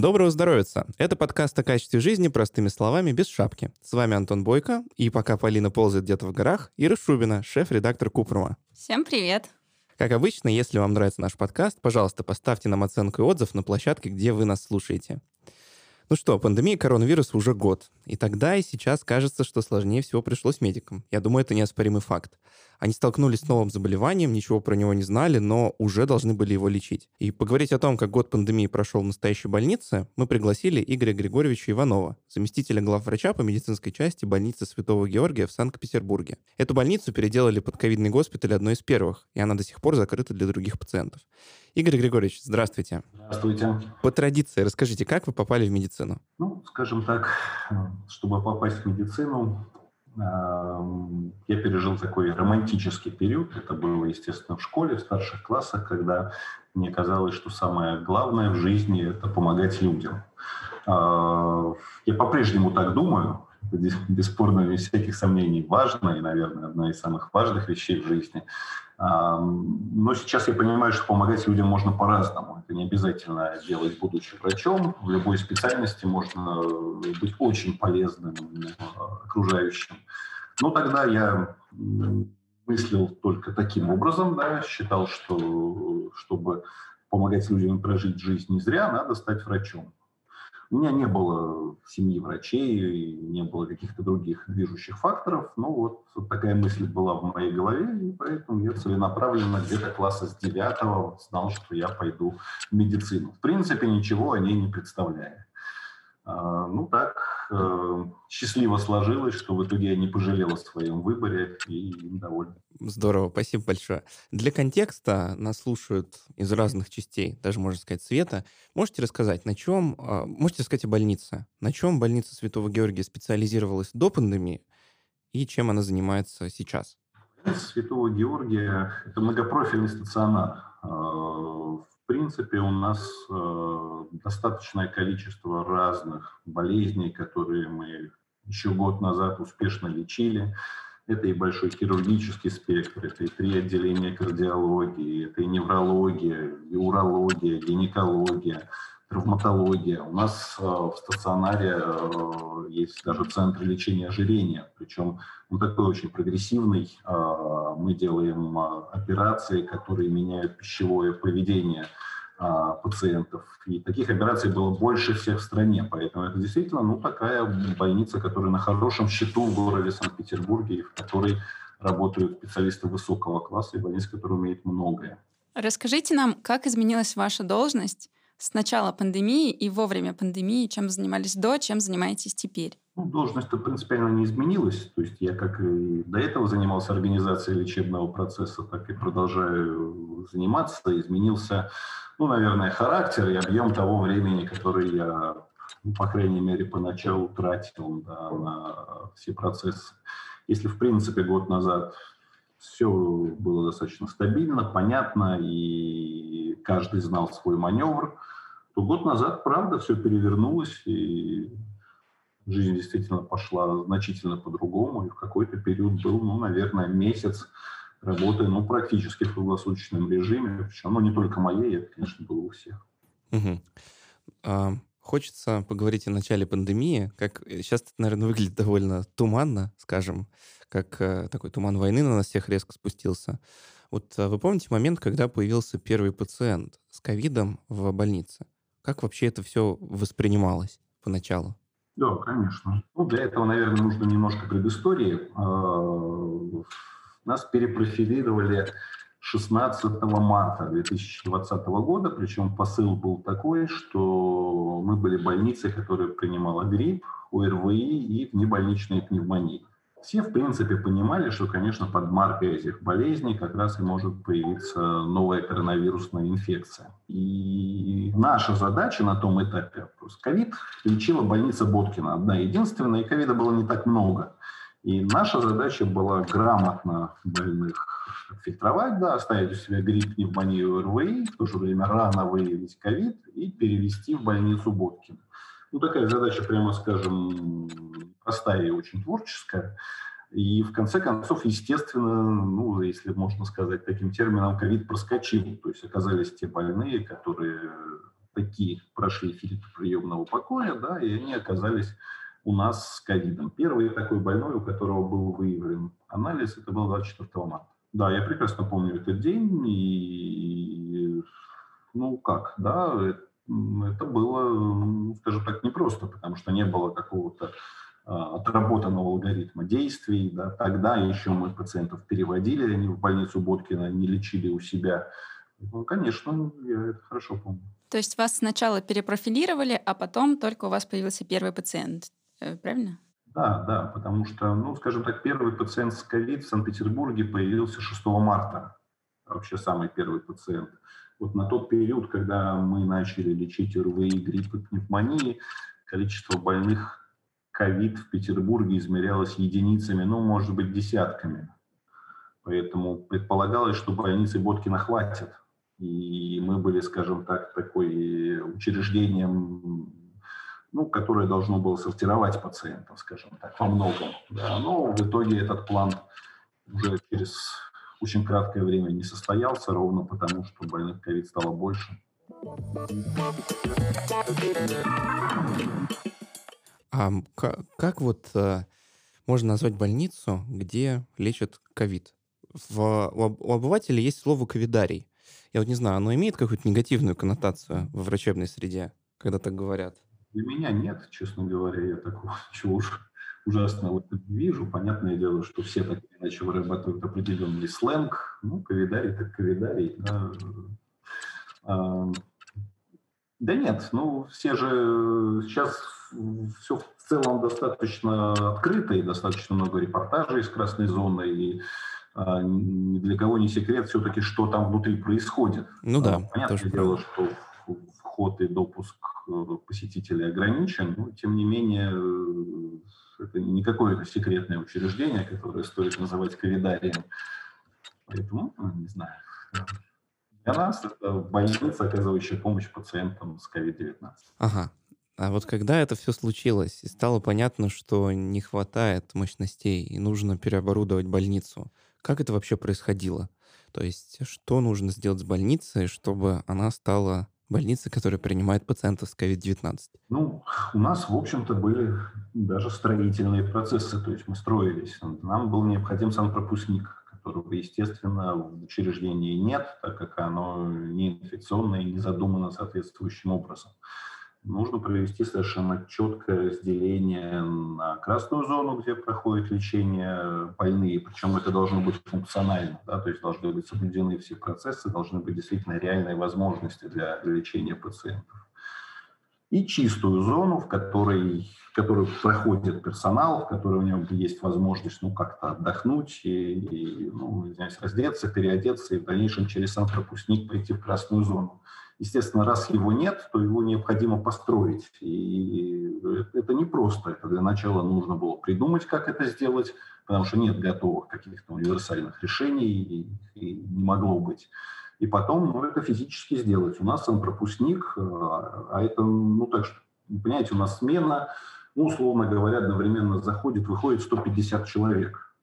Доброго здоровья! Это подкаст о качестве жизни простыми словами, без шапки. С вами Антон Бойко, и пока Полина ползает где-то в горах, Ира Шубина, шеф-редактор Купрума. Всем привет! Как обычно, если вам нравится наш подкаст, пожалуйста, поставьте нам оценку и отзыв на площадке, где вы нас слушаете. Ну что, пандемия коронавируса уже год. И тогда, и сейчас кажется, что сложнее всего пришлось медикам. Я думаю, это неоспоримый факт. Они столкнулись с новым заболеванием, ничего про него не знали, но уже должны были его лечить. И поговорить о том, как год пандемии прошел в настоящей больнице, мы пригласили Игоря Григорьевича Иванова, заместителя главврача по медицинской части больницы Святого Георгия в Санкт-Петербурге. Эту больницу переделали под ковидный госпиталь одной из первых, и она до сих пор закрыта для других пациентов. Игорь Григорьевич, здравствуйте. Здравствуйте. По традиции, расскажите, как вы попали в медицину? Ну, скажем так, чтобы попасть в медицину, я пережил такой романтический период. Это было, естественно, в школе, в старших классах, когда мне казалось, что самое главное в жизни – это помогать людям. А, я по-прежнему так думаю, бесспорно, без всяких сомнений, важно и, наверное, одна из самых важных вещей в жизни. Но сейчас я понимаю, что помогать людям можно по-разному. Это не обязательно делать, будучи врачом. В любой специальности можно быть очень полезным окружающим. Но тогда я мыслил только таким образом, да, считал, что чтобы помогать людям прожить жизнь не зря, надо стать врачом. У меня не было семьи врачей, не было каких-то других движущих факторов. Но вот такая мысль была в моей голове, и поэтому я целенаправленно где-то класса с девятого знал, что я пойду в медицину. В принципе, ничего о ней не представляя. А, ну так, э, счастливо сложилось, что в итоге я не пожалел о своем выборе и доволен. Здорово, спасибо большое. Для контекста нас слушают из разных частей, даже можно сказать света. Можете рассказать, на чем, а, можете рассказать о больнице, на чем больница Святого Георгия специализировалась до пандемии и чем она занимается сейчас? Святого Георгия – это многопрофильный стационар. А, принципе, у нас э, достаточное количество разных болезней, которые мы еще год назад успешно лечили. Это и большой хирургический спектр, это и три отделения кардиологии, это и неврология, и урология, гинекология, травматология. У нас э, в стационаре э, есть даже центр лечения ожирения, причем он такой очень прогрессивный. Э, мы делаем операции, которые меняют пищевое поведение пациентов. И таких операций было больше всех в стране. Поэтому это действительно ну, такая больница, которая на хорошем счету в городе Санкт-Петербурге, и в которой работают специалисты высокого класса, и больница, которая умеет многое. Расскажите нам, как изменилась ваша должность с начала пандемии и во время пандемии, чем занимались до, чем занимаетесь теперь? Ну, должность-то принципиально не изменилась. То есть я как и до этого занимался организацией лечебного процесса, так и продолжаю заниматься. Изменился, ну, наверное, характер и объем того времени, который я, ну, по крайней мере, поначалу тратил да, на все процессы. Если, в принципе, год назад все было достаточно стабильно, понятно, и каждый знал свой маневр, то год назад, правда, все перевернулось, и жизнь действительно пошла значительно по-другому, и в какой-то период был, ну, наверное, месяц работы, ну, практически в круглосуточном режиме, причем, ну, не только моей, это, конечно, было у всех. Угу. А, хочется поговорить о начале пандемии, как сейчас это, наверное, выглядит довольно туманно, скажем, как э, такой туман войны на нас всех резко спустился. Вот э, вы помните момент, когда появился первый пациент с ковидом в больнице? Как вообще это все воспринималось поначалу? Да, конечно. Ну, для этого, наверное, нужно немножко предыстории. А, нас перепрофилировали 16 марта 2020 года, причем посыл был такой, что мы были больницей, которая принимала грипп, ОРВИ и внебольничные пневмонии. Все, в принципе, понимали, что, конечно, под маркой этих болезней как раз и может появиться новая коронавирусная инфекция. И наша задача на том этапе, просто ковид лечила больница Боткина, одна единственная, и ковида было не так много. И наша задача была грамотно больных фильтровать, да, оставить у себя грипп, пневмонию, РВИ, в то же время рано выявить ковид и перевести в больницу Боткина. Ну, такая задача, прямо скажем, простая и очень творческая. И в конце концов, естественно, ну, если можно сказать таким термином, ковид проскочил. То есть оказались те больные, которые такие прошли фильтр приемного покоя, да, и они оказались у нас с ковидом. Первый такой больной, у которого был выявлен анализ, это был 24 марта. Да, я прекрасно помню этот день, и, ну как, да, это было, скажем так, непросто, потому что не было какого-то отработанного алгоритма действий. Да. Тогда еще мы пациентов переводили, они в больницу Боткина не лечили у себя. Ну, конечно, я это хорошо помню. То есть вас сначала перепрофилировали, а потом только у вас появился первый пациент, э, правильно? Да, да, потому что, ну, скажем так, первый пациент с ковид в Санкт-Петербурге появился 6 марта. Вообще самый первый пациент. Вот на тот период, когда мы начали лечить РВИ, грипп и пневмонии, количество больных ковид в Петербурге измерялось единицами, ну, может быть, десятками. Поэтому предполагалось, что больницы Боткина хватит. И мы были, скажем так, такой учреждением, ну, которое должно было сортировать пациентов, скажем так, во многом. Да. Но в итоге этот план уже через очень краткое время не состоялся, ровно потому, что больных ковид стало больше. А как, как вот э, можно назвать больницу, где лечат ковид? В, у, у обывателя есть слово ковидарий. Я вот не знаю, оно имеет какую-то негативную коннотацию в врачебной среде, когда так говорят? Для меня нет, честно говоря, я такого чего уж ужасно вот вижу. Понятное дело, что все так или иначе вырабатывают определенный сленг. Ну, ковидарий так ковидарий. Да. А, да нет, ну все же сейчас все в целом достаточно открыто и достаточно много репортажей из красной зоны и а, ни для кого не секрет все-таки, что там внутри происходит. Ну да. Понятное дело, что вход и допуск э, посетителей ограничен, но тем не менее э, это не какое-то секретное учреждение, которое стоит называть ковидарием. Поэтому, ну, не знаю, для нас это больница, оказывающая помощь пациентам с COVID-19. Ага. А вот когда это все случилось, и стало понятно, что не хватает мощностей, и нужно переоборудовать больницу, как это вообще происходило? То есть что нужно сделать с больницей, чтобы она стала больницей, которая принимает пациентов с COVID-19? Ну, у нас, в общем-то, были даже строительные процессы, то есть мы строились. Нам был необходим санпропускник, которого, естественно, в учреждении нет, так как оно не инфекционное и не задумано соответствующим образом. Нужно провести совершенно четкое разделение на красную зону, где проходит лечение больные, причем это должно быть функционально, да, то есть должны быть соблюдены все процессы, должны быть действительно реальные возможности для лечения пациентов и чистую зону, в которой, в которой проходит персонал, в которой у него есть возможность ну, как-то отдохнуть и, и ну, раздеться, переодеться и в дальнейшем через сам пропускник прийти в красную зону. Естественно, раз его нет, то его необходимо построить. И это не просто. Это для начала нужно было придумать, как это сделать, потому что нет готовых каких-то универсальных решений, и, и не могло быть и потом ну, это физически сделать. У нас он пропускник, э, а это, ну так что, понимаете, у нас смена, ну, условно говоря, одновременно заходит, выходит 150 человек.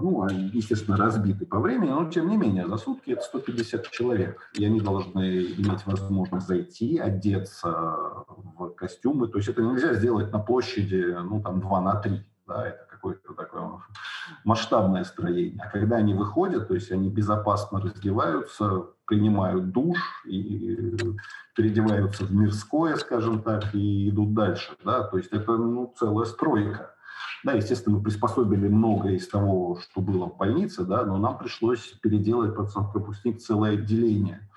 Ну, естественно, разбиты по времени, но тем не менее, за сутки это 150 человек. И они должны иметь возможность зайти, одеться в костюмы. То есть это нельзя сделать на площади, ну, там, 2 на 3. Да, это какое-то такое масштабное строение. А когда они выходят, то есть они безопасно раздеваются, принимают душ и переодеваются в мирское, скажем так, и идут дальше. Да? То есть это ну, целая стройка. Да, естественно, мы приспособили многое из того, что было в больнице, да, но нам пришлось переделать пропускник целое отделение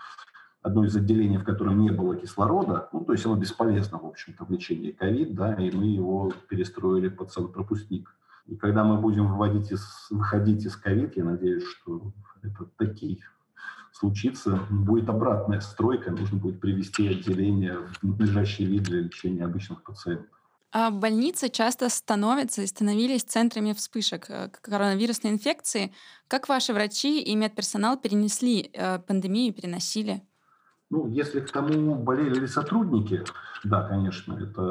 одно из отделений, в котором не было кислорода, ну, то есть оно бесполезно, в общем-то, в лечении ковид, да, и мы его перестроили под санпропускник. И когда мы будем выводить из, выходить из ковид, я надеюсь, что это такие случится, будет обратная стройка, нужно будет привести отделение в надлежащий вид для лечения обычных пациентов. А больницы часто становятся и становились центрами вспышек э, коронавирусной инфекции. Как ваши врачи и медперсонал перенесли э, пандемию, переносили? Ну, если к тому болели ли сотрудники, да, конечно, это,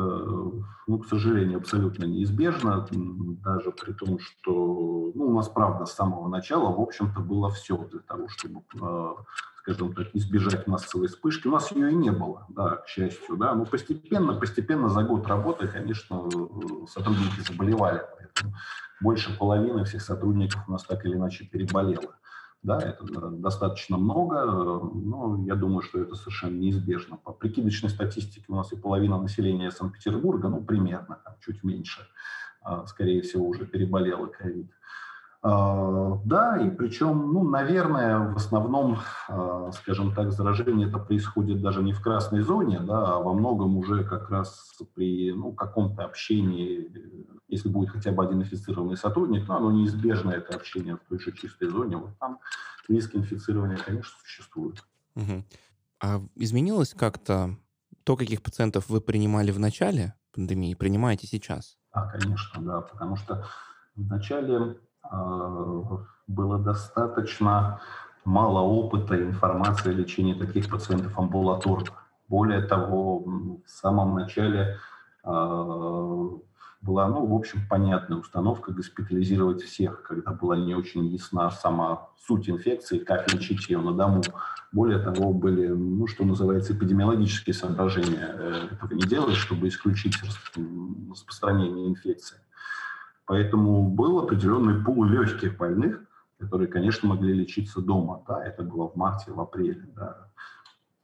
ну, к сожалению, абсолютно неизбежно, даже при том, что, ну, у нас, правда, с самого начала, в общем-то, было все для того, чтобы, э, скажем так, избежать массовой вспышки. У нас ее и не было, да, к счастью, да, но постепенно, постепенно за год работы, конечно, сотрудники заболевали, поэтому больше половины всех сотрудников у нас так или иначе переболело. Да, это достаточно много, но я думаю, что это совершенно неизбежно. По прикидочной статистике у нас и половина населения Санкт-Петербурга, ну, примерно, чуть меньше, а, скорее всего, уже переболела ковид. А, да, и причем, ну, наверное, в основном, скажем так, заражение это происходит даже не в красной зоне, да, а во многом уже как раз при ну, каком-то общении, если будет хотя бы один инфицированный сотрудник, но оно неизбежно, это общение в той же чистой зоне, вот там риск инфицирования, конечно, существует. Угу. А изменилось как-то то, каких пациентов вы принимали в начале пандемии, принимаете сейчас? Да, конечно, да, потому что в начале Э, было достаточно мало опыта и информации о лечении таких пациентов амбулаторно. Более того, в самом начале э, была, ну, в общем, понятная установка госпитализировать всех, когда была не очень ясна сама суть инфекции, как лечить ее на дому. Более того, были, ну, что называется, эпидемиологические соображения. Э, этого не делать, чтобы исключить распространение инфекции. Поэтому был определенный пул легких больных, которые, конечно, могли лечиться дома. Да, это было в марте, в апреле. Да.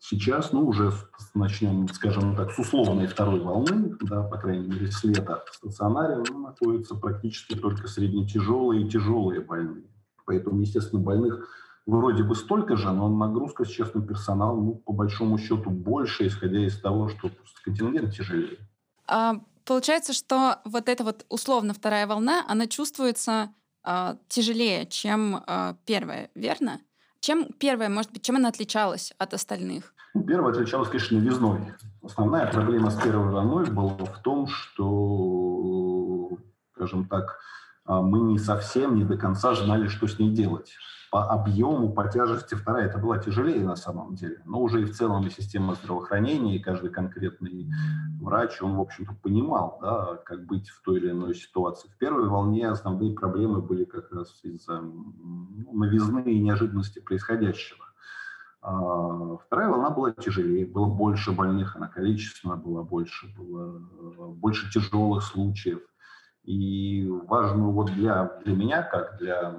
Сейчас, ну, уже начнем, скажем так, с условной второй волны, да, по крайней мере, с лета в стационаре ну, находятся практически только среднетяжелые и тяжелые больные. Поэтому, естественно, больных вроде бы столько же, но нагрузка сейчас на персонал, ну, по большому счету, больше, исходя из того, что контингент тяжелее. А Получается, что вот эта вот условно вторая волна, она чувствуется э, тяжелее, чем э, первая, верно? Чем первая, может быть, чем она отличалась от остальных? Ну, первая отличалась, конечно, новизной. Основная проблема с первой волной была в том, что, скажем так, мы не совсем, не до конца знали, что с ней делать по объему, по тяжести вторая, это была тяжелее на самом деле. Но уже и в целом и система здравоохранения, и каждый конкретный врач, он, в общем-то, понимал, да, как быть в той или иной ситуации. В первой волне основные проблемы были как раз из-за ну, новизны и неожиданности происходящего. А вторая волна была тяжелее, было больше больных, она количественно была больше, было э, больше тяжелых случаев. И важную вот для, для меня, как для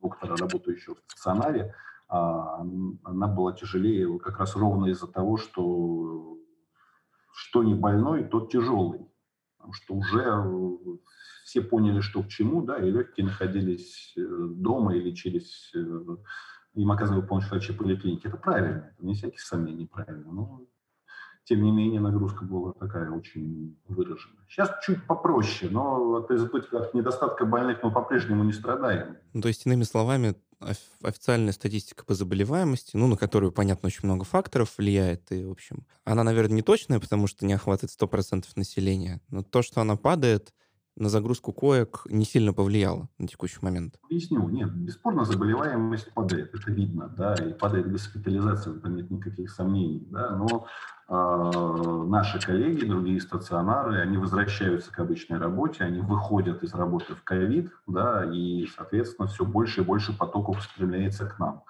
доктора, работающего в стационаре, а, она была тяжелее как раз ровно из-за того, что что не больной, тот тяжелый. Потому что уже все поняли, что к чему, да, и легкие находились э, дома через э, им оказывали помощь врачи поликлиники. Это правильно, это не всяких сомнений правильно. Но тем не менее нагрузка была такая очень выраженная. Сейчас чуть попроще, но от избытка, от недостатка больных мы по-прежнему не страдаем. Ну, то есть, иными словами, официальная статистика по заболеваемости, ну, на которую, понятно, очень много факторов влияет, и, в общем, она, наверное, не точная, потому что не охватывает 100% населения, но то, что она падает, на загрузку коек не сильно повлияло на текущий момент? Объясню. Нет, бесспорно, заболеваемость падает, это видно, да, и падает госпитализация, в этом нет никаких сомнений, да, но э, наши коллеги, другие стационары, они возвращаются к обычной работе, они выходят из работы в ковид, да, и, соответственно, все больше и больше потоков устремляется к нам.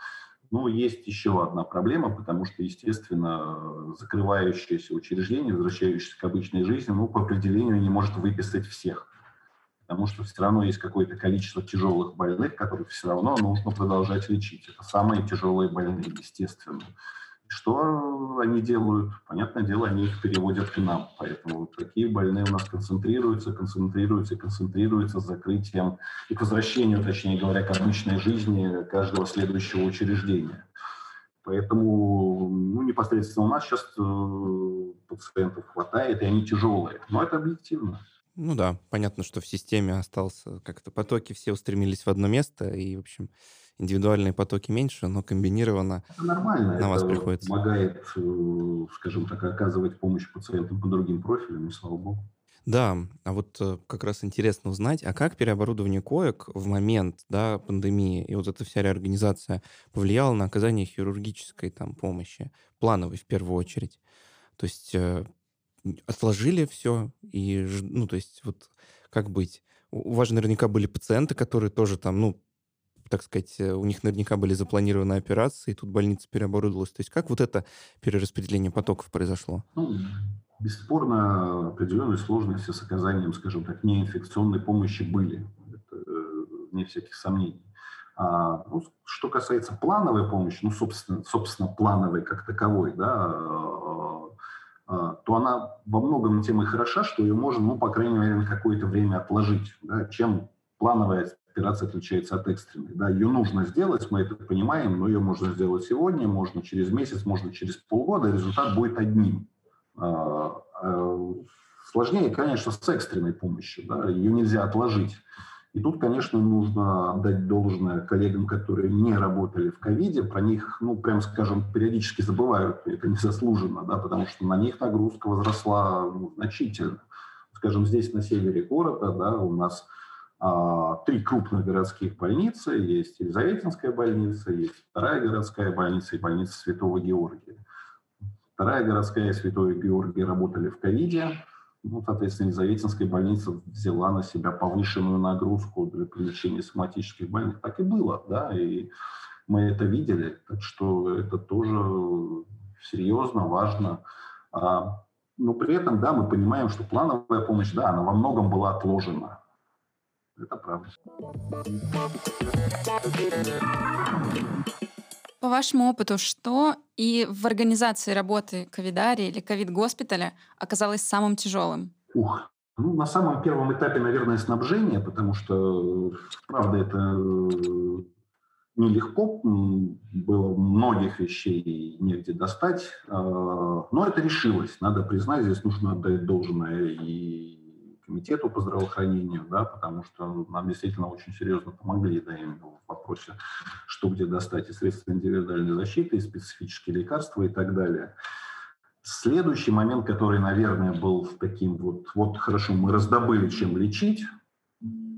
Но есть еще одна проблема, потому что, естественно, закрывающееся учреждение, возвращающееся к обычной жизни, ну, по определению не может выписать всех потому что все равно есть какое-то количество тяжелых больных, которых все равно нужно продолжать лечить. Это самые тяжелые больные, естественно. Что они делают? Понятное дело, они их переводят к нам. Поэтому вот такие больные у нас концентрируются, концентрируются, концентрируются с закрытием и к возвращению, точнее говоря, к обычной жизни каждого следующего учреждения. Поэтому ну, непосредственно у нас сейчас э, пациентов хватает, и они тяжелые. Но это объективно. Ну да, понятно, что в системе остался как-то потоки, все устремились в одно место, и, в общем, индивидуальные потоки меньше, но комбинированно это нормально. на вас это приходится. помогает, э, скажем так, оказывать помощь пациентам по другим профилям, и слава богу. Да, а вот э, как раз интересно узнать, а как переоборудование коек в момент да, пандемии и вот эта вся реорганизация повлияла на оказание хирургической там помощи, плановой в первую очередь? То есть э, отложили все и, ну, то есть вот как быть? У вас же наверняка были пациенты, которые тоже там, ну, так сказать, э, у них наверняка были запланированы операции, и тут больница переоборудовалась. То есть как вот это перераспределение потоков произошло? Ну, Бесспорно, определенные сложности с оказанием, скажем так, неинфекционной помощи были. Это э, не всяких сомнений. А, ну, что касается плановой помощи, ну, собственно, собственно плановой как таковой, да, то она во многом тем и хороша, что ее можно, ну, по крайней мере, на какое-то время отложить. Да, чем плановая операция отличается от экстренной. Да, ее нужно сделать, мы это понимаем, но ее можно сделать сегодня, можно через месяц, можно через полгода, результат будет одним. А, а, сложнее, конечно, с экстренной помощью. Да? Ее нельзя отложить. И тут, конечно, нужно дать должное коллегам, которые не работали в ковиде. Про них, ну, прям скажем, периодически забывают, это незаслуженно, да, потому что на них нагрузка возросла ну, значительно. Скажем, здесь на севере города да, у нас а, три крупных городских больницы. Есть Елизаветинская больница, есть вторая городская больница и больница Святого Георгия. Вторая городская Святой Георгий работали в ковиде. Ну, соответственно, Елизаветинская больница взяла на себя повышенную нагрузку для привлечения соматических больных. Так и было, да, и мы это видели. Так что это тоже серьезно, важно. А, но при этом, да, мы понимаем, что плановая помощь, да, она во многом была отложена. Это правда. По вашему опыту, что и в организации работы ковидари или ковид-госпиталя оказалось самым тяжелым? Ух, ну, на самом первом этапе, наверное, снабжение, потому что, правда, это э, нелегко, было многих вещей негде достать, а, но это решилось, надо признать, здесь нужно отдать должное и комитету по здравоохранению, да, потому что нам действительно очень серьезно помогли да, именно в вопросе, что где достать и средства индивидуальной защиты, и специфические лекарства и так далее. Следующий момент, который, наверное, был таким вот, вот хорошо, мы раздобыли, чем лечить,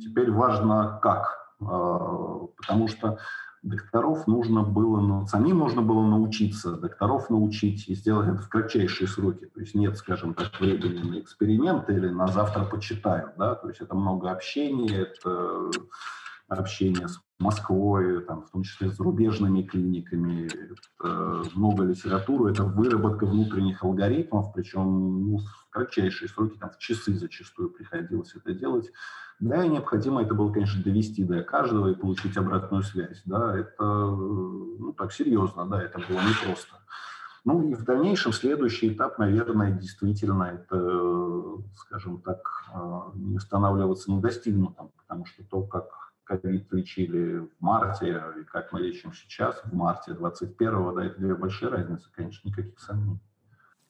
теперь важно как, а, потому что докторов нужно было, ну, самим нужно было научиться, докторов научить и сделать это в кратчайшие сроки. То есть нет, скажем так, времени на эксперименты или на завтра почитаю, да, то есть это много общения, это общение с Москвой, там, в том числе с зарубежными клиниками, много литературы, это выработка внутренних алгоритмов, причем ну, в кратчайшие сроки, там, в часы зачастую приходилось это делать. Да, и необходимо это было, конечно, довести до каждого и получить обратную связь. Да, это ну, так серьезно, да, это было непросто. Ну и в дальнейшем следующий этап, наверное, действительно это, скажем так, а, не устанавливаться недостигнутым, потому что то, как ковид лечили в марте и как мы лечим сейчас, в марте 21-го, да, это две большие разницы, конечно, никаких сомнений.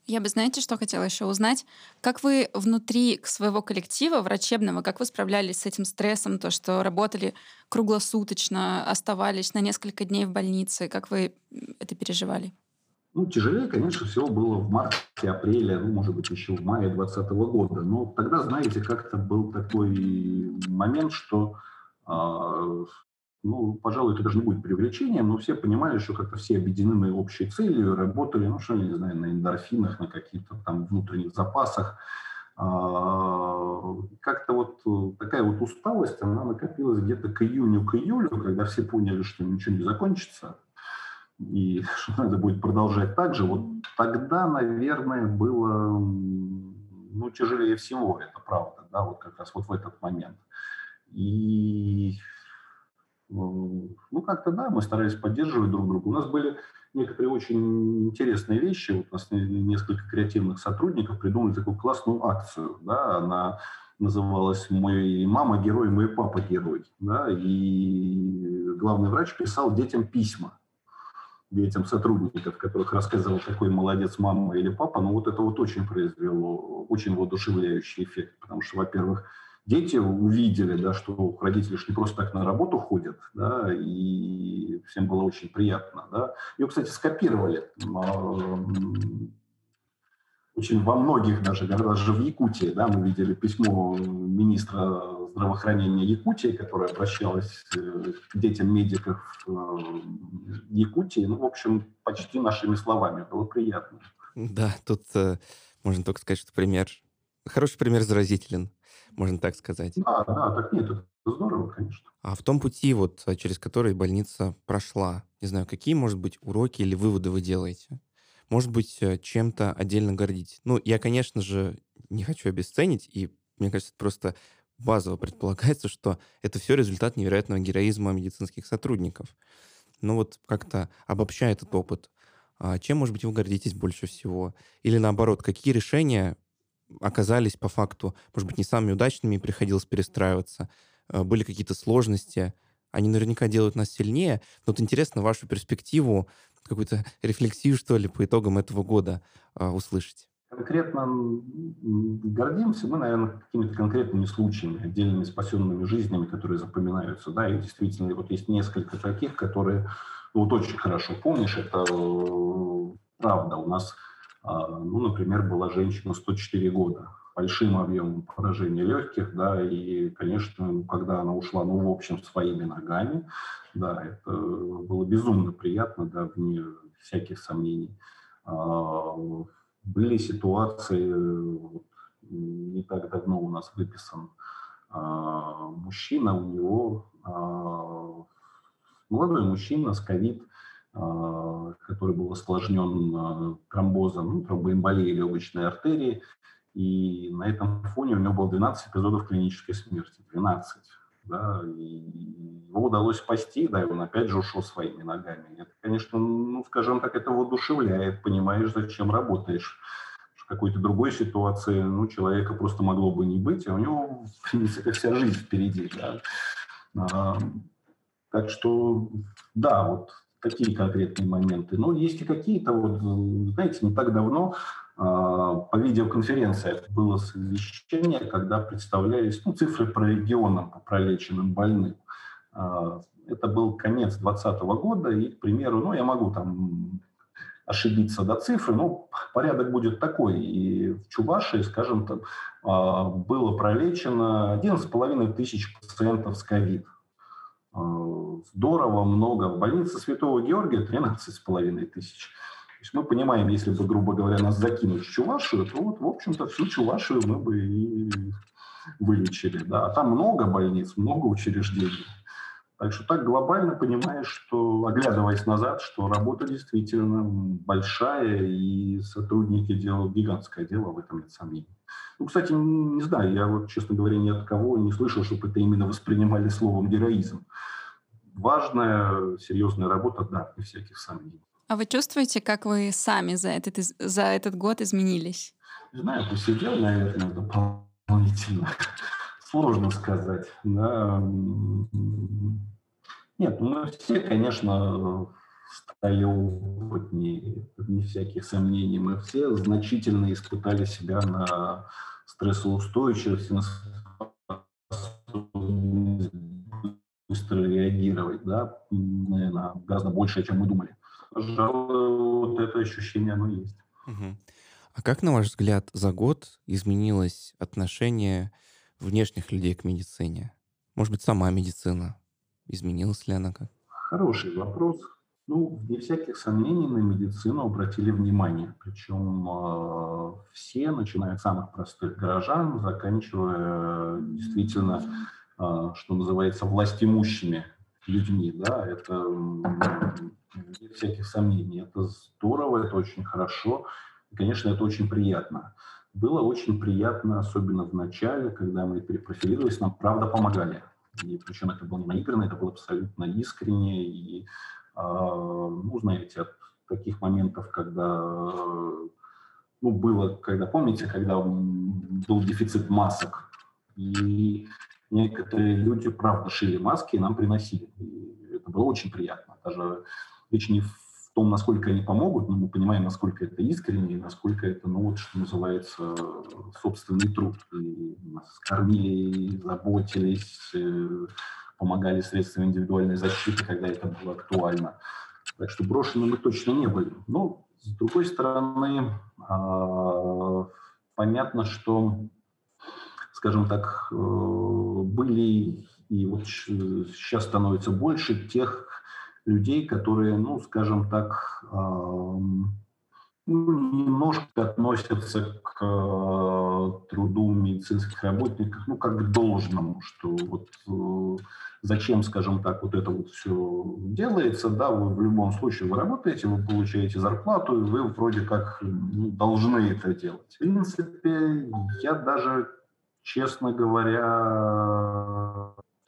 Я бы, знаете, что хотела еще узнать? Как вы внутри своего коллектива врачебного, как вы справлялись с этим стрессом, то, что работали круглосуточно, оставались на несколько дней в больнице? Как вы это переживали? Ну, тяжелее, конечно, всего было в марте, апреле, ну, может быть, еще в мае 2020 года. Но тогда, знаете, как-то был такой момент, что ну, пожалуй, это даже не будет привлечением, но все понимали, что как-то все объединены общей целью, работали, ну, что, я не знаю, на эндорфинах, на каких-то там внутренних запасах. А, как-то вот э, такая вот усталость, она накопилась где-то к июню, к июлю, когда все поняли, что ничего не закончится, и что надо будет продолжать так же. Вот тогда, наверное, было ну, тяжелее всего, это правда, да, вот как раз вот в этот момент. И ну, как-то да, мы старались поддерживать друг друга. У нас были некоторые очень интересные вещи. У нас несколько креативных сотрудников придумали такую классную акцию. Да, она называлась «Мой мама герой, мой папа герой». Да, и главный врач писал детям письма детям сотрудников, которых рассказывал, какой молодец мама или папа, но вот это вот очень произвело очень воодушевляющий эффект, потому что, во-первых, дети увидели, да, что родители не просто так на работу ходят, да, и всем было очень приятно. Да. Ее, кстати, скопировали. очень во многих даже даже в Якутии, да, мы видели письмо министра здравоохранения Якутии, которая обращалась э, к детям медиков э, Якутии. Ну, в общем, почти нашими словами. Было приятно. Да, тут э, можно только сказать, что пример, хороший пример заразителен, можно так сказать. Да, да, так нет, это здорово, конечно. А в том пути, вот, через который больница прошла, не знаю, какие, может быть, уроки или выводы вы делаете? может быть, э, чем-то отдельно гордить. Ну, я, конечно же, не хочу обесценить, и мне кажется, это просто базово предполагается, что это все результат невероятного героизма медицинских сотрудников. Ну вот как-то обобщая этот опыт, а чем, может быть, вы гордитесь больше всего? Или наоборот, какие решения оказались по факту, может быть, не самыми удачными, приходилось перестраиваться? Э, были какие-то сложности? Они наверняка делают нас сильнее. Но вот интересно вашу перспективу какую-то рефлексию, что ли, по итогам этого года а, услышать? Конкретно гордимся мы, наверное, какими-то конкретными случаями, отдельными спасенными жизнями, которые запоминаются. Да, и действительно, вот есть несколько таких, которые ну, вот очень хорошо помнишь. Это э, правда. У нас, ну, например, была женщина 104 года большим объемом поражения легких, да, и, конечно, когда она ушла, ну, в общем, своими ногами, да, это было безумно приятно, да, вне всяких сомнений. А, были ситуации, вот, не так давно у нас выписан а, мужчина, у него а, молодой мужчина с ковид, который был осложнен тромбозом, ну, тромбоэмболией легочной артерии, и на этом фоне у него было 12 эпизодов клинической смерти. 12. Да, и его удалось спасти, да, и он опять же ушел своими ногами. Это, конечно, ну, скажем так, это воодушевляет, понимаешь, зачем работаешь. В какой-то другой ситуации, ну, человека просто могло бы не быть, а у него, в принципе, вся жизнь впереди, да. А, так что, да, вот такие конкретные моменты. Но есть и какие-то, вот, знаете, не так давно а, по видеоконференции было совещание, когда представлялись ну, цифры по регионам по пролеченным больным. А, это был конец 2020 года, и, к примеру, ну, я могу там ошибиться до цифры, но порядок будет такой. И в Чувашии, скажем, там, а, было пролечено 11,5 тысяч пациентов с ковид. Здорово, много. В больнице Святого Георгия 13,5 тысяч есть мы понимаем, если бы, грубо говоря, нас закинуть в Чувашию, то вот, в общем-то, всю Чувашию мы бы и вылечили. Да. А там много больниц, много учреждений. Так что так глобально понимаешь, что, оглядываясь назад, что работа действительно большая, и сотрудники делают гигантское дело, в этом нет. Ну, кстати, не знаю, я вот, честно говоря, ни от кого не слышал, чтобы это именно воспринимали словом героизм. Важная, серьезная работа, да, без всяких сомнений. А вы чувствуете, как вы сами за этот, за этот год изменились? Не знаю, посидел, наверное, дополнительно. Сложно сказать. Да. Нет, ну, мы все, конечно, стали опытнее, не всяких сомнений. Мы все значительно испытали себя на стрессоустойчивость, на быстро реагировать, да, наверное, гораздо больше, чем мы думали пожалуй, вот это ощущение, оно есть. Угу. А как, на ваш взгляд, за год изменилось отношение внешних людей к медицине? Может быть, сама медицина? Изменилась ли она как? Хороший вопрос. Ну, вне всяких сомнений на медицину обратили внимание. Причем э, все, начиная от самых простых горожан, заканчивая действительно, э, что называется, властимущими людьми. Да, это без всяких сомнений. Это здорово, это очень хорошо. И, конечно, это очень приятно. Было очень приятно, особенно в начале, когда мы перепрофилировались, нам правда помогали. И причем это было не наигранно, это было абсолютно искренне. И, э, ну, знаете, от таких моментов, когда ну, было, когда, помните, когда был дефицит масок, и некоторые люди, правда, шили маски и нам приносили. И это было очень приятно. Даже Речь не в том, насколько они помогут, но мы понимаем, насколько это искренне, насколько это, ну вот, что называется, собственный труд. И нас кормили, заботились, э, помогали средствами индивидуальной защиты, когда это было актуально. Так что брошены мы точно не были. Но, С другой стороны, а, понятно, что, скажем так, э, были и вот сейчас становится больше тех людей, которые, ну, скажем так, ну, немножко относятся к э, труду медицинских работников, ну, как к должному, что вот э, зачем, скажем так, вот это вот все делается, да, вы в любом случае вы работаете, вы получаете зарплату, и вы вроде как ну, должны это делать. В принципе, я даже, честно говоря,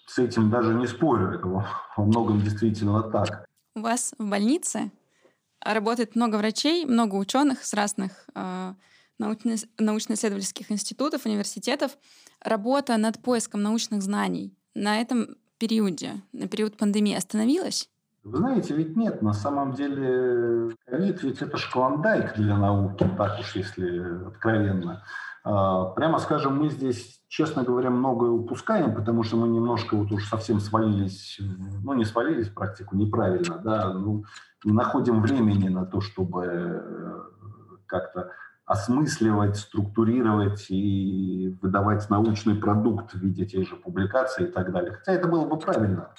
с этим даже не спорю, это во многом действительно так. У вас в больнице работает много врачей, много ученых с разных э, научно-исследовательских институтов, университетов. Работа над поиском научных знаний на этом периоде, на период пандемии остановилась? Вы знаете, ведь нет, на самом деле ковид ведь это шклондайк для науки, так уж если откровенно. А, прямо скажем, мы здесь, честно говоря, многое упускаем, потому что мы немножко вот уж совсем свалились, ну не свалились в практику неправильно, да, ну, не находим времени на то, чтобы э, как-то осмысливать, структурировать и выдавать научный продукт в виде тех же публикаций и так далее. Хотя это было бы правильно,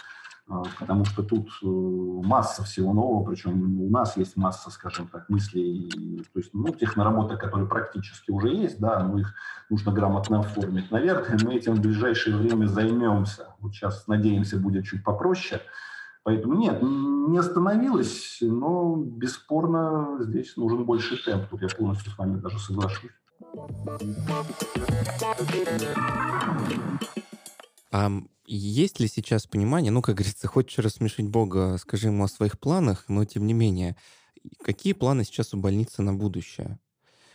а, потому что тут э, масса всего нового, причем у нас есть масса, скажем так, мыслей, то есть, ну, тех наработок, которые практически уже есть, да, но их нужно грамотно оформить. Наверное, мы этим в ближайшее время займемся. Вот сейчас, надеемся, будет чуть попроще. Поэтому нет, не остановилась, но бесспорно здесь нужен больше темп. Тут я полностью с вами даже соглашусь. А есть ли сейчас понимание, ну, как говорится, хочешь рассмешить Бога, скажи ему о своих планах, но тем не менее, какие планы сейчас у больницы на будущее?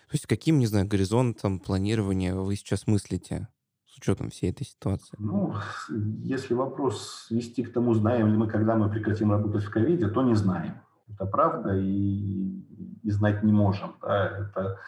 То есть каким, не знаю, горизонтом планирования вы сейчас мыслите? С учетом всей этой ситуации? Ну, если вопрос свести к тому, знаем ли мы, когда мы прекратим работать в ковиде, то не знаем. Это правда, и, и знать не можем. Да, это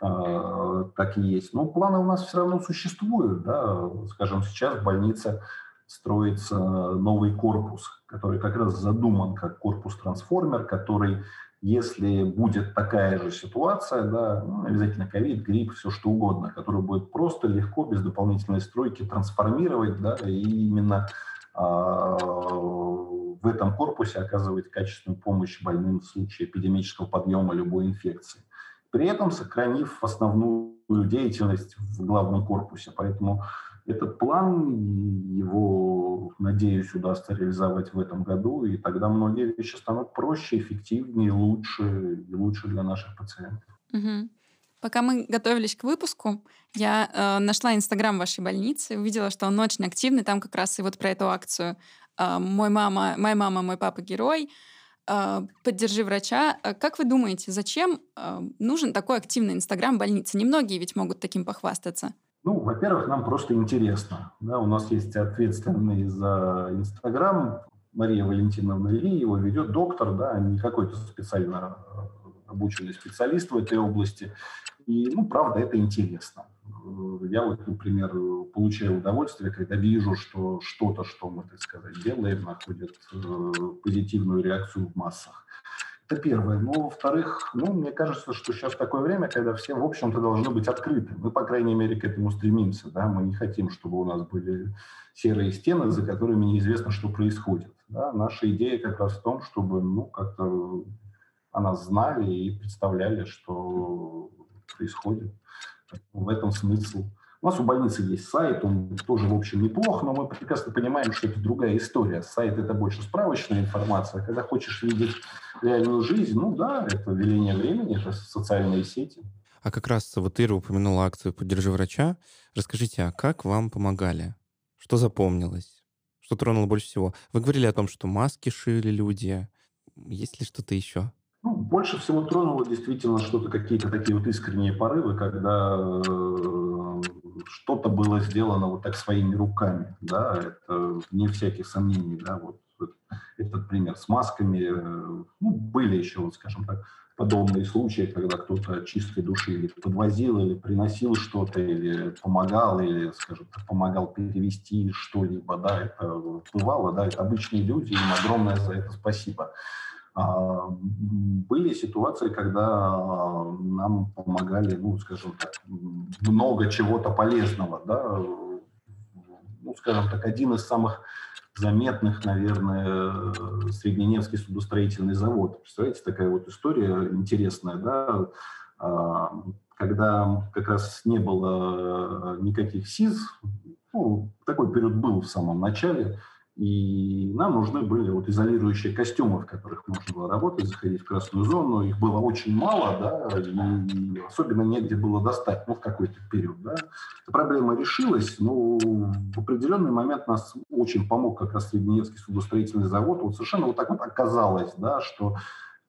э, так и есть. Но планы у нас все равно существуют. Да. Скажем, сейчас в больнице строится новый корпус, который как раз задуман как корпус-трансформер, который если будет такая же ситуация, да, ну, обязательно ковид, грипп, все что угодно, который будет просто легко, без дополнительной стройки трансформировать, да, и именно э, в этом корпусе оказывать качественную помощь больным в случае эпидемического подъема любой инфекции. При этом сохранив основную деятельность в главном корпусе. Поэтому этот план, его, надеюсь, удастся реализовать в этом году, и тогда многие вещи станут проще, эффективнее, лучше и лучше для наших пациентов. Угу. Пока мы готовились к выпуску, я э, нашла инстаграм вашей больницы, увидела, что он очень активный, там как раз и вот про эту акцию э, «Мой мама, моя мама, мой папа герой», э, «Поддержи врача». Э, как вы думаете, зачем э, нужен такой активный инстаграм больницы? Немногие ведь могут таким похвастаться. Ну, во-первых, нам просто интересно. Да, у нас есть ответственный за Инстаграм Мария Валентиновна Ли, его ведет доктор, да, не какой-то специально э, обученный специалист в этой области. И, ну, правда, это интересно. Я вот, например, получаю удовольствие, когда вижу, что что-то, что мы, так сказать, делаем, находит э, позитивную реакцию в массах. Это первое. Ну, во-вторых, ну, мне кажется, что сейчас такое время, когда все, в общем-то, должны быть открыты. Мы, по крайней мере, к этому стремимся. Да? Мы не хотим, чтобы у нас были серые стены, за которыми неизвестно, что происходит. Да? Наша идея как раз в том, чтобы ну, как-то о нас знали и представляли, что происходит. В этом смысл. У нас у больницы есть сайт, он тоже, в общем, неплох, но мы прекрасно понимаем, что это другая история. Сайт – это больше справочная информация. Когда хочешь видеть реальную жизнь, ну да, это веление времени, это социальные сети. А как раз вот Ира упомянула акцию «Поддержи врача». Расскажите, а как вам помогали? Что запомнилось? Что тронуло больше всего? Вы говорили о том, что маски шили люди. Есть ли что-то еще? Ну, больше всего тронуло действительно что-то, какие-то такие вот искренние порывы, когда э, что-то было сделано вот так своими руками, да, это не всяких сомнений, да, вот этот пример с масками, э, ну, были еще, вот, скажем так, подобные случаи, когда кто-то чисткой души или подвозил, или приносил что-то, или помогал, или, скажем так, помогал перевести что-либо, да, это бывало, да, это обычные люди, им огромное за это спасибо. А, были ситуации, когда нам помогали, ну, скажем так, много чего-то полезного, да, ну, скажем так, один из самых заметных, наверное, Средненевский судостроительный завод. Представляете, такая вот история интересная, да, а, когда как раз не было никаких СИЗ, ну, такой период был в самом начале, и нам нужны были вот изолирующие костюмы, в которых можно было работать, заходить в красную зону. Их было очень мало, да, и особенно негде было достать, ну, в какой-то период, да. Эта проблема решилась, но в определенный момент нас очень помог как раз Среднеевский судостроительный завод. Вот совершенно вот так вот оказалось, да, что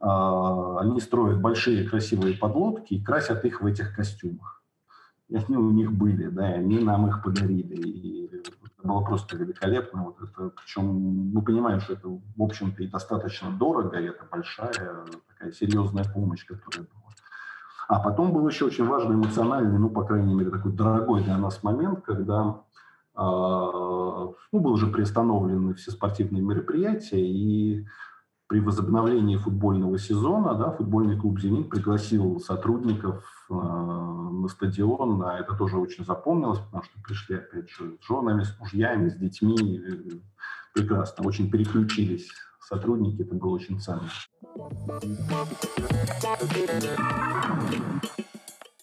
э, они строят большие красивые подлодки и красят их в этих костюмах. И они у них были, да, и они нам их подарили. И было просто великолепно. Вот это, причем мы понимаем, что это, в общем-то, и достаточно дорого, и это большая такая серьезная помощь, которая была. А потом был еще очень важный эмоциональный, ну, по крайней мере, такой дорогой для нас момент, когда э, ну, были уже приостановлены все спортивные мероприятия, и при возобновлении футбольного сезона да, футбольный клуб «Зенит» пригласил сотрудников э, на стадион. А это тоже очень запомнилось, потому что пришли, опять же, с женами, с мужьями, с детьми. Прекрасно, очень переключились сотрудники, это было очень ценно.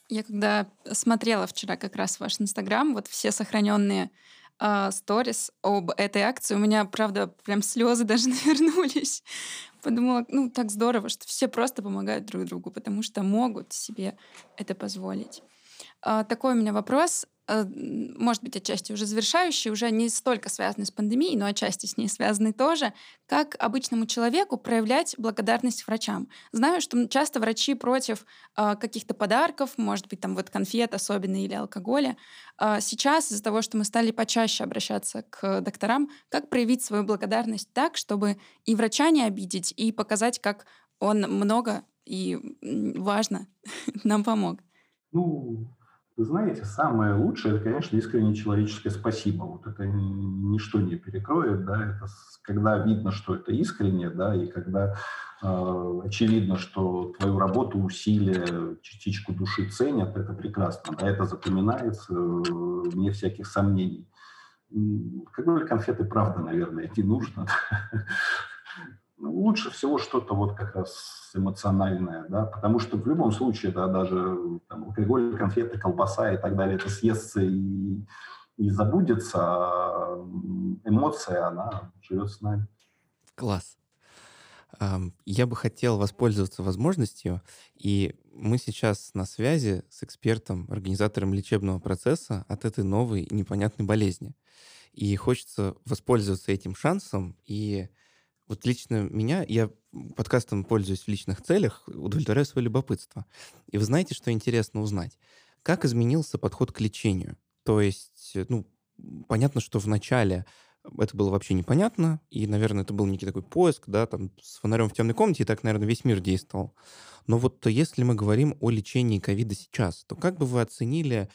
Я когда смотрела вчера как раз ваш Инстаграм, вот все сохраненные сторис об этой акции. У меня, правда, прям слезы даже навернулись. Подумала, ну, так здорово, что все просто помогают друг другу, потому что могут себе это позволить. А, такой у меня вопрос. Э, может быть, отчасти уже завершающий, уже не столько связанный с пандемией, но отчасти с ней связанный тоже, как обычному человеку проявлять благодарность врачам. Знаю, что часто врачи против э, каких-то подарков, может быть, там вот конфет особенно или алкоголя. Э, сейчас из-за того, что мы стали почаще обращаться к докторам, как проявить свою благодарность так, чтобы и врача не обидеть, и показать, как он много и важно нам помог? Ну, вы знаете, самое лучшее, это, конечно, искреннее человеческое спасибо. Вот это ничто не перекроет, да, это когда видно, что это искренне, да, и когда э, очевидно, что твою работу, усилия, частичку души ценят, это прекрасно, да, это запоминается, э, вне всяких сомнений. Какой конфеты, правда, наверное, не нужно. Лучше всего что-то вот как раз эмоциональное, да, потому что в любом случае, да, даже там, алкоголь, конфеты, колбаса и так далее, это съестся и, и забудется, а эмоция, она живет с нами. Класс. Я бы хотел воспользоваться возможностью, и мы сейчас на связи с экспертом, организатором лечебного процесса от этой новой непонятной болезни. И хочется воспользоваться этим шансом и вот лично меня, я подкастом пользуюсь в личных целях, удовлетворяю свое любопытство. И вы знаете, что интересно узнать? Как изменился подход к лечению? То есть, ну, понятно, что в начале это было вообще непонятно, и, наверное, это был некий такой поиск, да, там, с фонарем в темной комнате, и так, наверное, весь мир действовал. Но вот если мы говорим о лечении ковида сейчас, то как бы вы оценили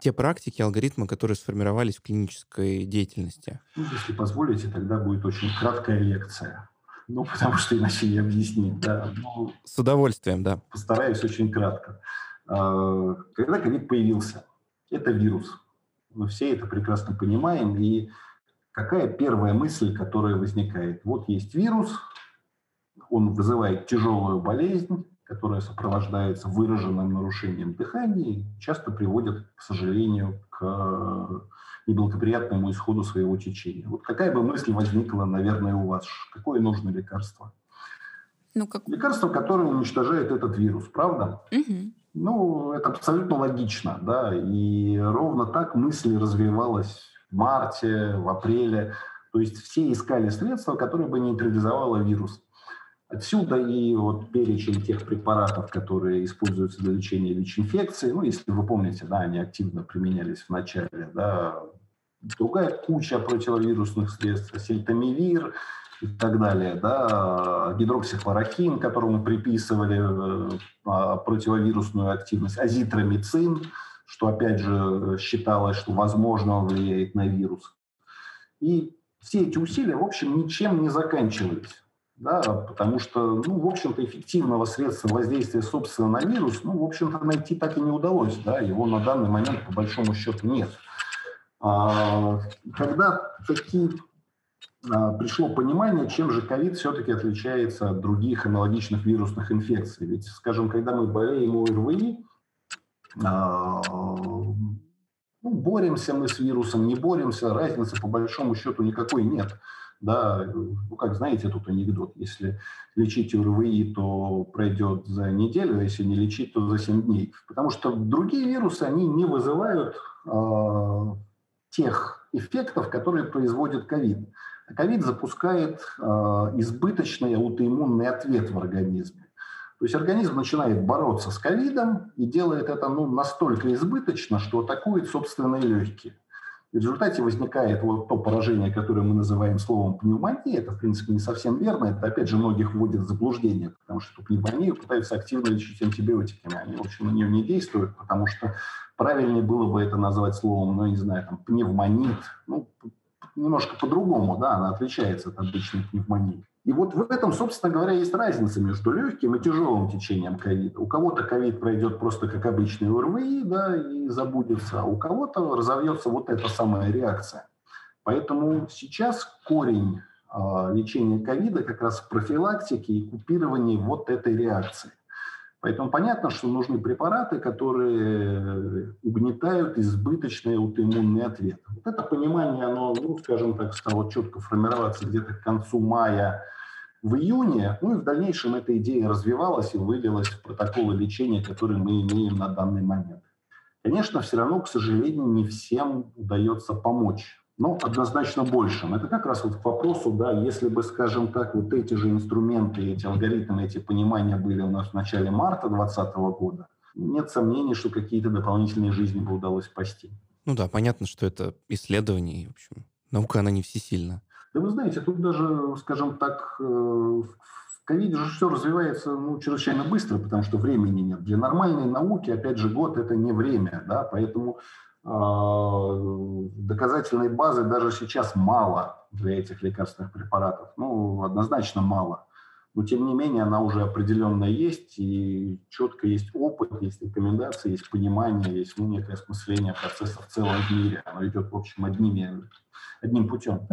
те практики, алгоритмы, которые сформировались в клинической деятельности? Ну, если позволите, тогда будет очень краткая лекция. Ну, потому что иначе не объяснить, да. Ну, С удовольствием, да. Постараюсь очень кратко. А, когда ковид появился, это вирус. Мы все это прекрасно понимаем. И какая первая мысль, которая возникает? Вот есть вирус, он вызывает тяжелую болезнь, которая сопровождается выраженным нарушением дыхания, часто приводит, к сожалению, к э, неблагоприятному исходу своего течения. Вот какая бы мысль возникла, наверное, у вас? Какое нужно лекарство? Ну, как... Лекарство, которое уничтожает этот вирус, правда? Угу. Ну, это абсолютно логично, да, и ровно так мысль развивалась марте, в апреле. То есть все искали средства, которые бы нейтрализовало вирус. Отсюда и вот перечень тех препаратов, которые используются для лечения ВИЧ-инфекции. Ну, если вы помните, да, они активно применялись в начале. Да. Другая куча противовирусных средств, сельтамивир и так далее. Да. Гидроксихлорохин, которому приписывали э, а, противовирусную активность, азитромицин, что, опять же, считалось, что, возможно, он влияет на вирус. И все эти усилия, в общем, ничем не заканчивались. да, потому что, ну, в общем-то, эффективного средства воздействия, собственно, на вирус, ну, в общем-то, найти так и не удалось, да, его на данный момент, по большому счету, нет. А, когда такие а, пришло понимание, чем же ковид все-таки отличается от других аналогичных вирусных инфекций. Ведь, скажем, когда мы болеем ОРВИ, ну, боремся мы с вирусом, не боремся, разницы по большому счету никакой нет. Да, ну, как знаете, тут анекдот. Если лечить ОРВИ, то пройдет за неделю, а если не лечить, то за 7 дней. Потому что другие вирусы, они не вызывают э, тех эффектов, которые производит ковид. Ковид запускает э, избыточный аутоиммунный ответ в организме. То есть организм начинает бороться с ковидом и делает это ну, настолько избыточно, что атакует собственные легкие. В результате возникает вот то поражение, которое мы называем словом пневмония. Это, в принципе, не совсем верно. Это, опять же, многих вводит в заблуждение, потому что пневмонию пытаются активно лечить антибиотиками. Они, в общем, на нее не действуют, потому что правильнее было бы это назвать словом, ну, не знаю, там, пневмонит. Ну, немножко по-другому, да, она отличается от обычной пневмонии. И вот в этом, собственно говоря, есть разница между легким и тяжелым течением ковида. У кого-то ковид пройдет просто как обычный ОРВИ, да, и забудется, а у кого-то разовьется вот эта самая реакция. Поэтому сейчас корень э, лечения ковида как раз в профилактике и купировании вот этой реакции. Поэтому понятно, что нужны препараты, которые угнетают избыточный аутоиммунный ответ. Вот это понимание, оно, ну, скажем так, стало четко формироваться где-то к концу мая, в июне, ну и в дальнейшем эта идея развивалась и вылилась в протоколы лечения, которые мы имеем на данный момент. Конечно, все равно, к сожалению, не всем удается помочь. Ну, однозначно большим. Это как раз вот к вопросу, да, если бы, скажем так, вот эти же инструменты, эти алгоритмы, эти понимания были у нас в начале марта 2020 года, нет сомнений, что какие-то дополнительные жизни бы удалось спасти. Ну да, понятно, что это исследование, в общем, наука, она не всесильна. Да вы знаете, тут даже, скажем так, э, в ковиде же все развивается ну, чрезвычайно быстро, потому что времени нет. Для нормальной науки, опять же, год – это не время, да, поэтому доказательной базы даже сейчас мало для этих лекарственных препаратов. Ну, однозначно мало. Но, тем не менее, она уже определенно есть, и четко есть опыт, есть рекомендации, есть понимание, есть ну, некое осмысление процесса в целом мире. Оно идет, в общем, одними, одним путем.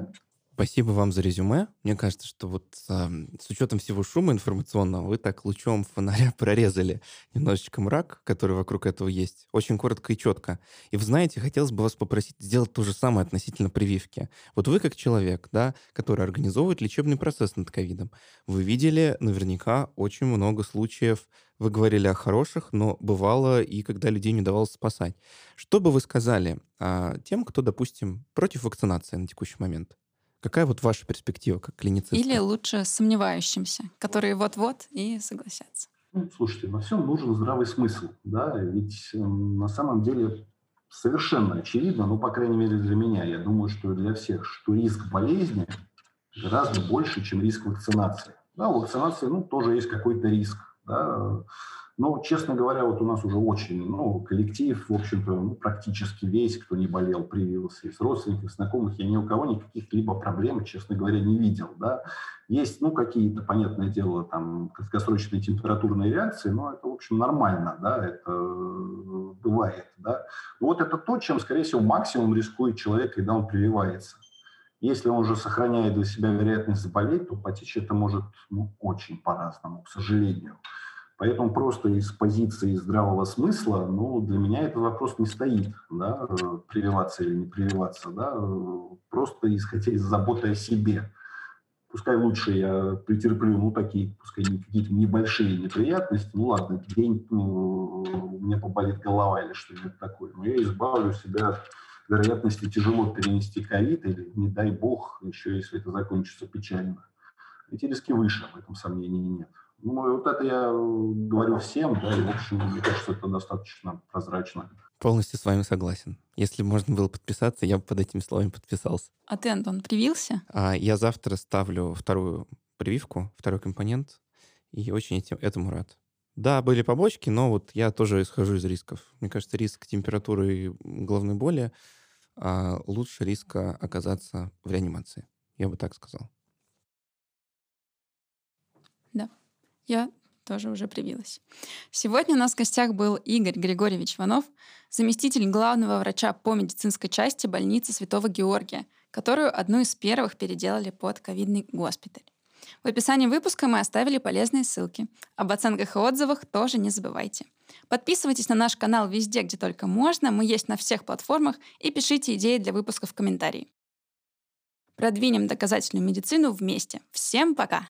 Спасибо вам за резюме. Мне кажется, что вот э, с учетом всего шума информационного вы так лучом фонаря прорезали немножечко мрак, который вокруг этого есть. Очень коротко и четко. И вы знаете, хотелось бы вас попросить сделать то же самое относительно прививки. Вот вы как человек, да, который организовывает лечебный процесс над ковидом, вы видели наверняка очень много случаев вы говорили о хороших, но бывало и когда людей не удавалось спасать. Что бы вы сказали а, тем, кто, допустим, против вакцинации на текущий момент? Какая вот ваша перспектива как клинициста? Или лучше сомневающимся, которые вот-вот и согласятся? Ну, слушайте, во всем нужен здравый смысл, да, ведь э, на самом деле совершенно очевидно, ну, по крайней мере для меня, я думаю, что для всех, что риск болезни гораздо больше, чем риск вакцинации. Да, у вакцинации, ну, тоже есть какой-то риск, да, но, честно говоря, вот у нас уже очень, ну, коллектив, в общем-то, ну, практически весь, кто не болел, привился. Из родственников, знакомых я ни у кого никаких либо проблем, честно говоря, не видел, да. Есть, ну, какие-то, понятное дело, там, краткосрочные температурные реакции, но это, в общем, нормально, да, это бывает, да. вот это то, чем, скорее всего, максимум рискует человек, когда он прививается. Если он уже сохраняет для себя вероятность заболеть, то потечь это может ну, очень по-разному, к сожалению. Поэтому просто из позиции здравого смысла, ну, для меня этот вопрос не стоит, да, прививаться или не прививаться, да, просто исходя из заботы о себе. Пускай лучше я претерплю, ну, такие, пускай какие-то небольшие неприятности, ну, ладно, день ну, у меня поболит голова или что-нибудь такое, но я избавлю себя от вероятности тяжело перенести ковид или, не дай бог, еще если это закончится печально. Эти риски выше, в этом сомнений нет. Ну, вот это я э, говорю всем, да, и, в общем, мне кажется, это достаточно прозрачно. Полностью с вами согласен. Если можно было подписаться, я бы под этими словами подписался. А ты, Антон, привился? А, я завтра ставлю вторую прививку, второй компонент, и очень этим, этому рад. Да, были побочки, но вот я тоже исхожу из рисков. Мне кажется, риск температуры и головной боли а лучше риска оказаться в реанимации. Я бы так сказал. Я тоже уже привилась. Сегодня у нас в гостях был Игорь Григорьевич Иванов, заместитель главного врача по медицинской части больницы Святого Георгия, которую одну из первых переделали под ковидный госпиталь. В описании выпуска мы оставили полезные ссылки. Об оценках и отзывах тоже не забывайте. Подписывайтесь на наш канал везде, где только можно. Мы есть на всех платформах. И пишите идеи для выпусков в комментарии. Продвинем доказательную медицину вместе. Всем пока!